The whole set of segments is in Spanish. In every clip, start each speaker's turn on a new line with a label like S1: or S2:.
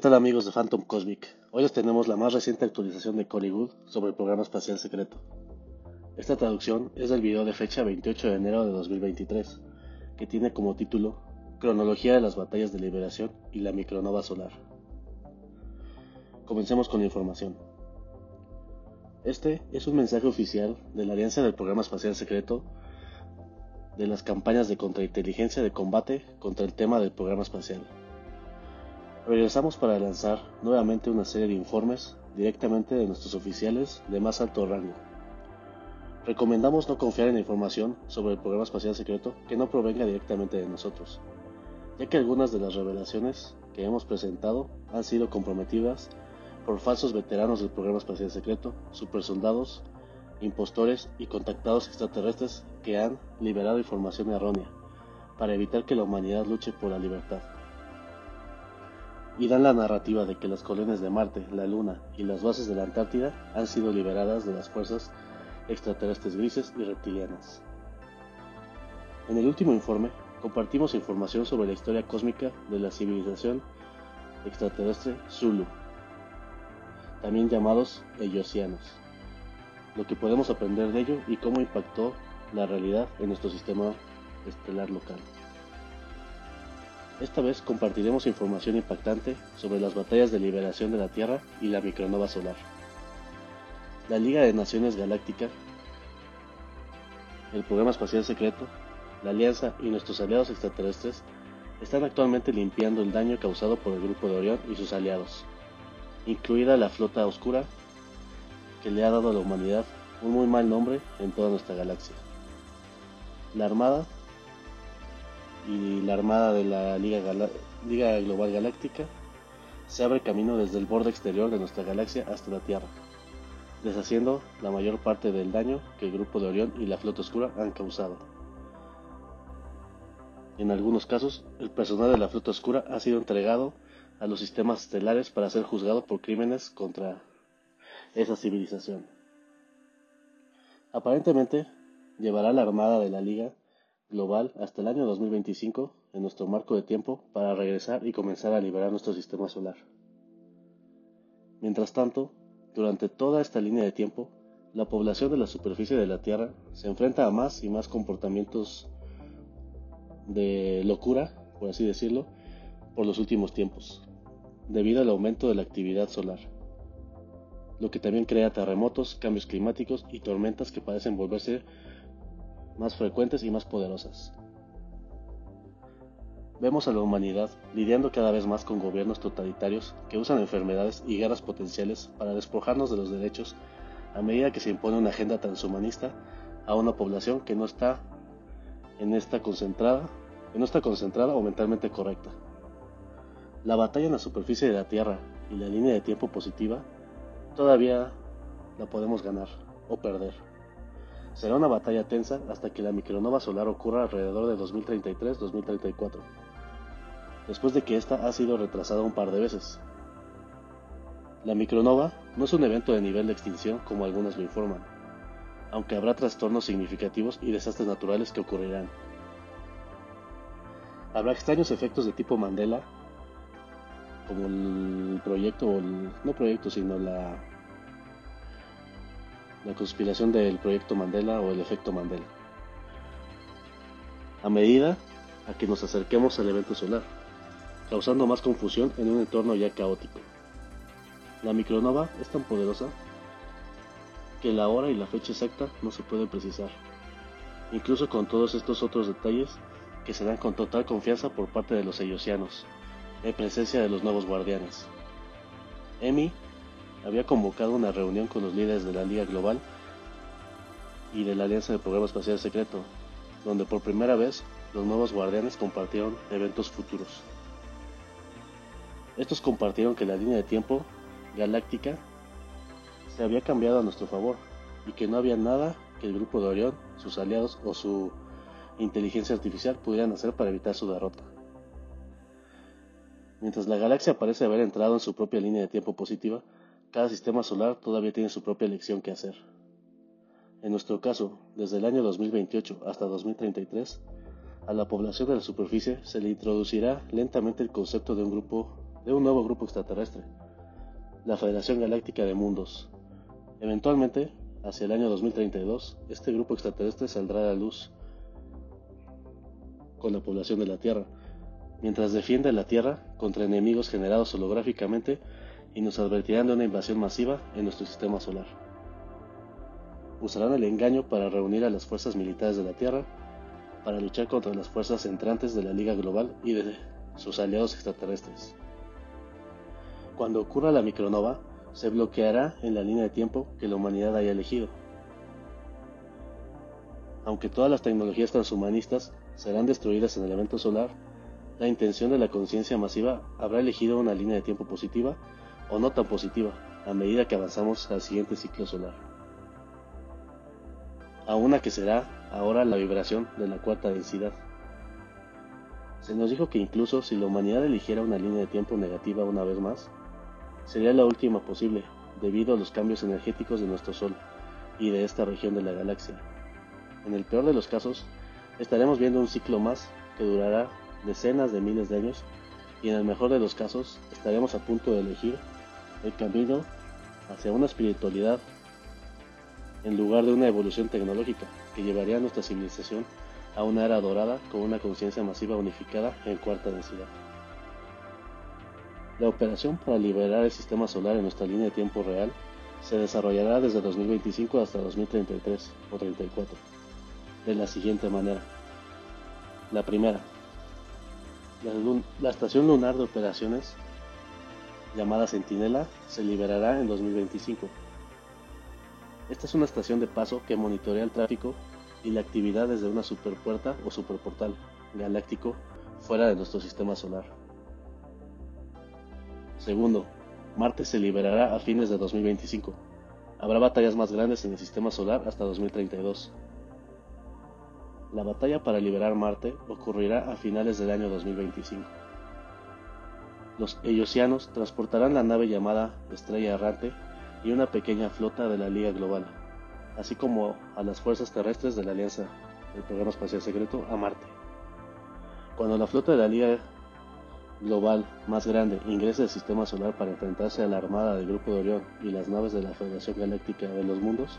S1: tal amigos de Phantom Cosmic? Hoy les tenemos la más reciente actualización de Hollywood sobre el programa espacial secreto. Esta traducción es del video de fecha 28 de enero de 2023, que tiene como título Cronología de las batallas de liberación y la micronova solar. Comencemos con la información. Este es un mensaje oficial de la Alianza del Programa Espacial Secreto de las campañas de contrainteligencia de combate contra el tema del programa espacial. Regresamos para lanzar nuevamente una serie de informes directamente de nuestros oficiales de más alto rango. Recomendamos no confiar en información sobre el programa espacial secreto que no provenga directamente de nosotros, ya que algunas de las revelaciones que hemos presentado han sido comprometidas por falsos veteranos del programa espacial secreto, supersoldados, impostores y contactados extraterrestres que han liberado información errónea para evitar que la humanidad luche por la libertad y dan la narrativa de que las colonias de Marte, la Luna y las bases de la Antártida han sido liberadas de las fuerzas extraterrestres grises y reptilianas. En el último informe, compartimos información sobre la historia cósmica de la civilización extraterrestre Zulu, también llamados Eyosianos, lo que podemos aprender de ello y cómo impactó la realidad en nuestro sistema estelar local. Esta vez compartiremos información impactante sobre las batallas de liberación de la Tierra y la micronova solar. La Liga de Naciones Galáctica, el Programa Espacial Secreto, la Alianza y nuestros aliados extraterrestres están actualmente limpiando el daño causado por el Grupo de Orión y sus aliados, incluida la Flota Oscura, que le ha dado a la humanidad un muy mal nombre en toda nuestra galaxia. La Armada y la armada de la Liga, Global Galáctica se abre camino desde el borde exterior de nuestra galaxia hasta la Tierra, deshaciendo la mayor parte del daño que el grupo de Orión y la Flota Oscura han causado. En algunos casos, el personal de la Flota Oscura ha sido entregado a los sistemas estelares para ser juzgado por crímenes contra esa civilización. Aparentemente, llevará la armada de la Liga global hasta el año 2025 en nuestro marco de tiempo para regresar y comenzar a liberar nuestro sistema solar. Mientras tanto, durante toda esta línea de tiempo, la población de la superficie de la Tierra se enfrenta a más y más comportamientos de locura, por así decirlo, por los últimos tiempos, debido al aumento de la actividad solar, lo que también crea terremotos, cambios climáticos y tormentas que parecen volverse más frecuentes y más poderosas. Vemos a la humanidad lidiando cada vez más con gobiernos totalitarios que usan enfermedades y guerras potenciales para despojarnos de los derechos a medida que se impone una agenda transhumanista a una población que no está en esta concentrada, que no está concentrada o mentalmente correcta. La batalla en la superficie de la Tierra y la línea de tiempo positiva todavía la podemos ganar o perder. Será una batalla tensa hasta que la micronova solar ocurra alrededor de 2033-2034, después de que ésta ha sido retrasada un par de veces. La micronova no es un evento de nivel de extinción como algunas lo informan, aunque habrá trastornos significativos y desastres naturales que ocurrirán. Habrá extraños efectos de tipo Mandela, como el proyecto, no proyecto, sino la la conspiración del proyecto Mandela o el efecto Mandela. A medida a que nos acerquemos al evento solar, causando más confusión en un entorno ya caótico. La micronova es tan poderosa que la hora y la fecha exacta no se puede precisar, incluso con todos estos otros detalles que se dan con total confianza por parte de los eyosianos, en presencia de los nuevos guardianes. Emi había convocado una reunión con los líderes de la Liga Global y de la Alianza del Programa Espacial Secreto, donde por primera vez los nuevos guardianes compartieron eventos futuros. Estos compartieron que la línea de tiempo galáctica se había cambiado a nuestro favor y que no había nada que el grupo de Orión, sus aliados o su inteligencia artificial pudieran hacer para evitar su derrota. Mientras la galaxia parece haber entrado en su propia línea de tiempo positiva, cada sistema solar todavía tiene su propia elección que hacer. En nuestro caso, desde el año 2028 hasta 2033, a la población de la superficie se le introducirá lentamente el concepto de un grupo de un nuevo grupo extraterrestre, la Federación Galáctica de Mundos. Eventualmente, hacia el año 2032, este grupo extraterrestre saldrá a la luz con la población de la Tierra, mientras defiende la Tierra contra enemigos generados holográficamente y nos advertirán de una invasión masiva en nuestro sistema solar. Usarán el engaño para reunir a las fuerzas militares de la Tierra para luchar contra las fuerzas entrantes de la Liga Global y de sus aliados extraterrestres. Cuando ocurra la micronova, se bloqueará en la línea de tiempo que la humanidad haya elegido. Aunque todas las tecnologías transhumanistas serán destruidas en el evento solar, la intención de la conciencia masiva habrá elegido una línea de tiempo positiva o no tan positiva a medida que avanzamos al siguiente ciclo solar. A una que será ahora la vibración de la cuarta densidad. Se nos dijo que incluso si la humanidad eligiera una línea de tiempo negativa una vez más, sería la última posible debido a los cambios energéticos de nuestro Sol y de esta región de la galaxia. En el peor de los casos, estaremos viendo un ciclo más que durará decenas de miles de años y en el mejor de los casos estaremos a punto de elegir el camino hacia una espiritualidad en lugar de una evolución tecnológica que llevaría a nuestra civilización a una era dorada con una conciencia masiva unificada en cuarta densidad. La operación para liberar el sistema solar en nuestra línea de tiempo real se desarrollará desde 2025 hasta 2033 o 34, de la siguiente manera. La primera, la, la estación lunar de operaciones llamada Centinela se liberará en 2025 esta es una estación de paso que monitorea el tráfico y la actividad desde una superpuerta o superportal galáctico fuera de nuestro sistema solar. Segundo, Marte se liberará a fines de 2025. Habrá batallas más grandes en el sistema solar hasta 2032. La batalla para liberar Marte ocurrirá a finales del año 2025. Los Eyosianos transportarán la nave llamada Estrella Errante y una pequeña flota de la Liga Global, así como a las fuerzas terrestres de la Alianza del Programa Espacial Secreto a Marte. Cuando la flota de la Liga Global más grande ingrese al sistema solar para enfrentarse a la armada del Grupo de Orión y las naves de la Federación Galáctica de los Mundos,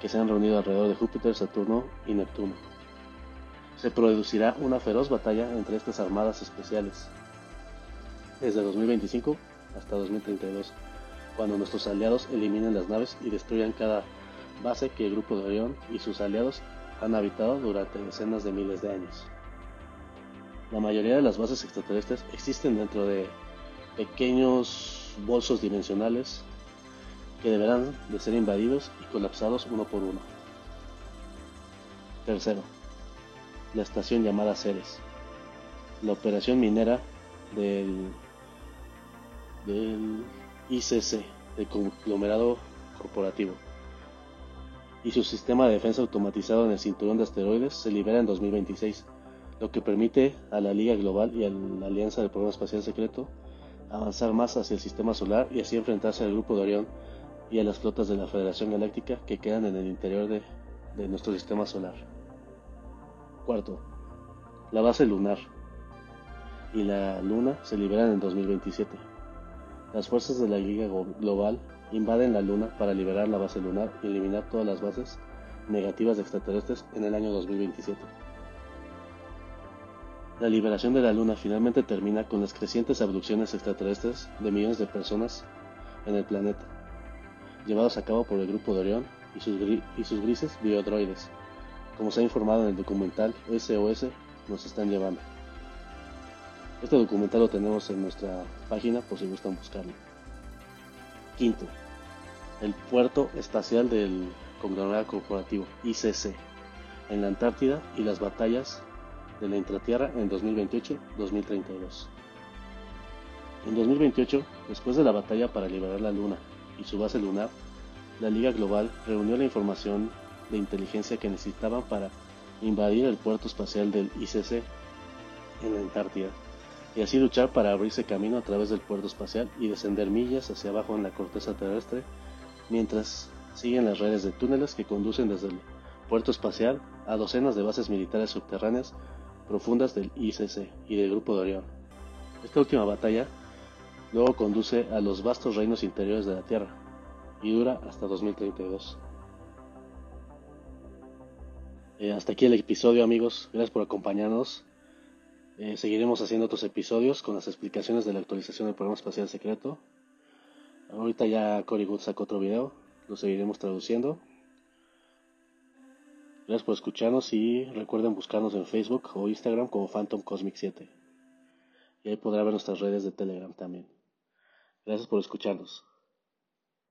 S1: que se han reunido alrededor de Júpiter, Saturno y Neptuno. Se producirá una feroz batalla entre estas armadas especiales, desde 2025 hasta 2032 cuando nuestros aliados eliminen las naves y destruyan cada base que el grupo de Orión y sus aliados han habitado durante decenas de miles de años. La mayoría de las bases extraterrestres existen dentro de pequeños bolsos dimensionales que deberán de ser invadidos y colapsados uno por uno. Tercero, la estación llamada Ceres. La operación minera del, del ICC, el conglomerado corporativo, y su sistema de defensa automatizado en el cinturón de asteroides se libera en 2026, lo que permite a la Liga Global y a la Alianza del Programa Espacial Secreto avanzar más hacia el sistema solar y así enfrentarse al grupo de Orión y a las flotas de la Federación Galáctica que quedan en el interior de, de nuestro sistema solar. Cuarto, la base lunar y la Luna se liberan en 2027. Las fuerzas de la Liga Global invaden la Luna para liberar la base lunar y eliminar todas las bases negativas de extraterrestres en el año 2027. La liberación de la Luna finalmente termina con las crecientes abducciones extraterrestres de millones de personas en el planeta, llevados a cabo por el grupo de Orión y sus, y sus grises biodroides, como se ha informado en el documental SOS nos están llevando. Este documental lo tenemos en nuestra página por si gustan buscarlo. Quinto, el puerto espacial del conglomerado corporativo ICC en la Antártida y las batallas de la intratierra en 2028-2032. En 2028, después de la batalla para liberar la Luna y su base lunar, la Liga Global reunió la información de inteligencia que necesitaban para invadir el puerto espacial del ICC en la Antártida y así luchar para abrirse camino a través del puerto espacial y descender millas hacia abajo en la corteza terrestre, mientras siguen las redes de túneles que conducen desde el puerto espacial a docenas de bases militares subterráneas profundas del ICC y del Grupo de Orión. Esta última batalla Luego conduce a los vastos reinos interiores de la Tierra y dura hasta 2032. Eh, hasta aquí el episodio amigos, gracias por acompañarnos. Eh, seguiremos haciendo otros episodios con las explicaciones de la actualización del programa espacial secreto. Ahorita ya Cory Good sacó otro video, lo seguiremos traduciendo. Gracias por escucharnos y recuerden buscarnos en Facebook o Instagram como Phantom Cosmic 7. Y ahí podrá ver nuestras redes de Telegram también. Gracias por escucharnos.